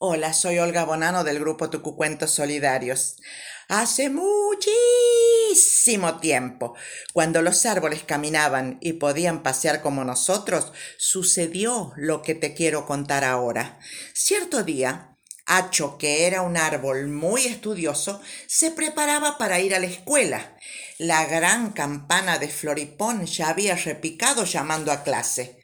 Hola, soy Olga Bonano del grupo Tucucuentos Solidarios. Hace muchísimo tiempo, cuando los árboles caminaban y podían pasear como nosotros, sucedió lo que te quiero contar ahora. Cierto día, Hacho, que era un árbol muy estudioso, se preparaba para ir a la escuela. La gran campana de Floripón ya había repicado llamando a clase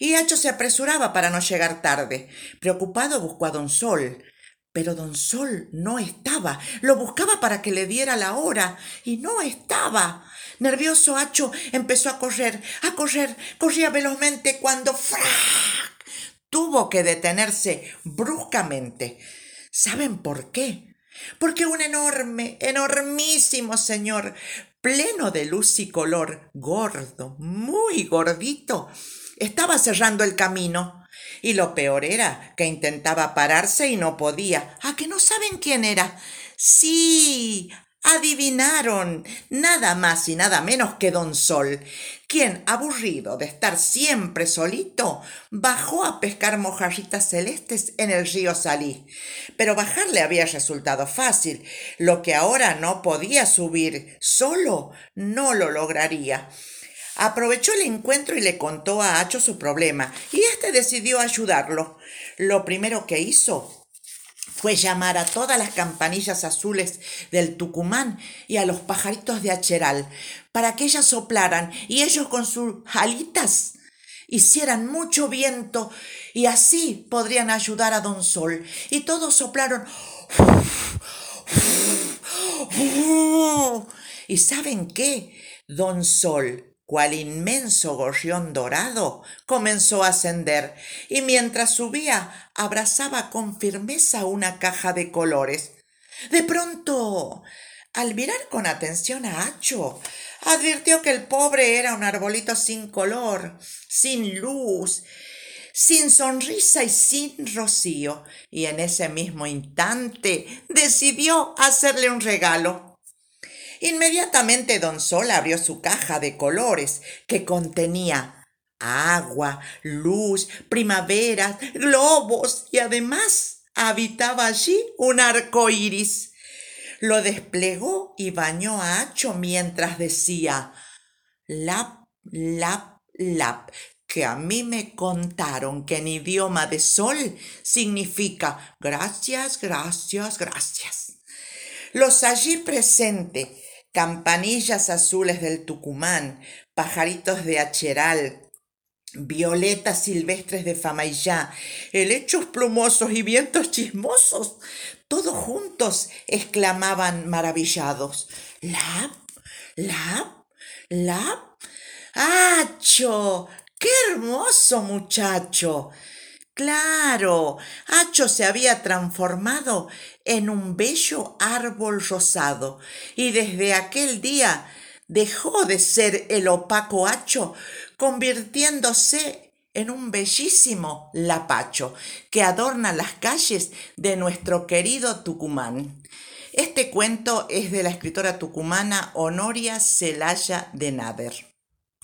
y Hacho se apresuraba para no llegar tarde. Preocupado buscó a don Sol. Pero don Sol no estaba. Lo buscaba para que le diera la hora y no estaba. Nervioso Hacho empezó a correr, a correr, corría velozmente cuando ¡frac! tuvo que detenerse bruscamente. ¿Saben por qué? Porque un enorme, enormísimo señor, pleno de luz y color, gordo, muy gordito, estaba cerrando el camino. Y lo peor era que intentaba pararse y no podía. ¿A que no saben quién era? Sí, adivinaron. Nada más y nada menos que don Sol, quien, aburrido de estar siempre solito, bajó a pescar mojarritas celestes en el río Salí. Pero bajarle había resultado fácil. Lo que ahora no podía subir solo, no lo lograría. Aprovechó el encuentro y le contó a Hacho su problema, y éste decidió ayudarlo. Lo primero que hizo fue llamar a todas las campanillas azules del Tucumán y a los pajaritos de Acheral, para que ellas soplaran y ellos con sus alitas hicieran mucho viento y así podrían ayudar a Don Sol. Y todos soplaron. ¿Y saben qué? Don Sol cual inmenso gorrión dorado, comenzó a ascender, y mientras subía abrazaba con firmeza una caja de colores. De pronto, al mirar con atención a Hacho, advirtió que el pobre era un arbolito sin color, sin luz, sin sonrisa y sin rocío, y en ese mismo instante decidió hacerle un regalo. Inmediatamente don Sol abrió su caja de colores que contenía agua, luz, primaveras, globos y además habitaba allí un arco iris. Lo desplegó y bañó a Hacho mientras decía lap, lap, lap, que a mí me contaron que en idioma de sol significa gracias, gracias, gracias. Los allí presentes campanillas azules del Tucumán, pajaritos de Acheral, violetas silvestres de Famaillá, helechos plumosos y vientos chismosos, todos juntos exclamaban maravillados. ¡Lap! ¡Lap! ¡Lap! ¡Acho! ¡Qué hermoso muchacho! Claro, Hacho se había transformado en un bello árbol rosado y desde aquel día dejó de ser el opaco Hacho, convirtiéndose en un bellísimo lapacho que adorna las calles de nuestro querido Tucumán. Este cuento es de la escritora tucumana Honoria Celaya de Nader.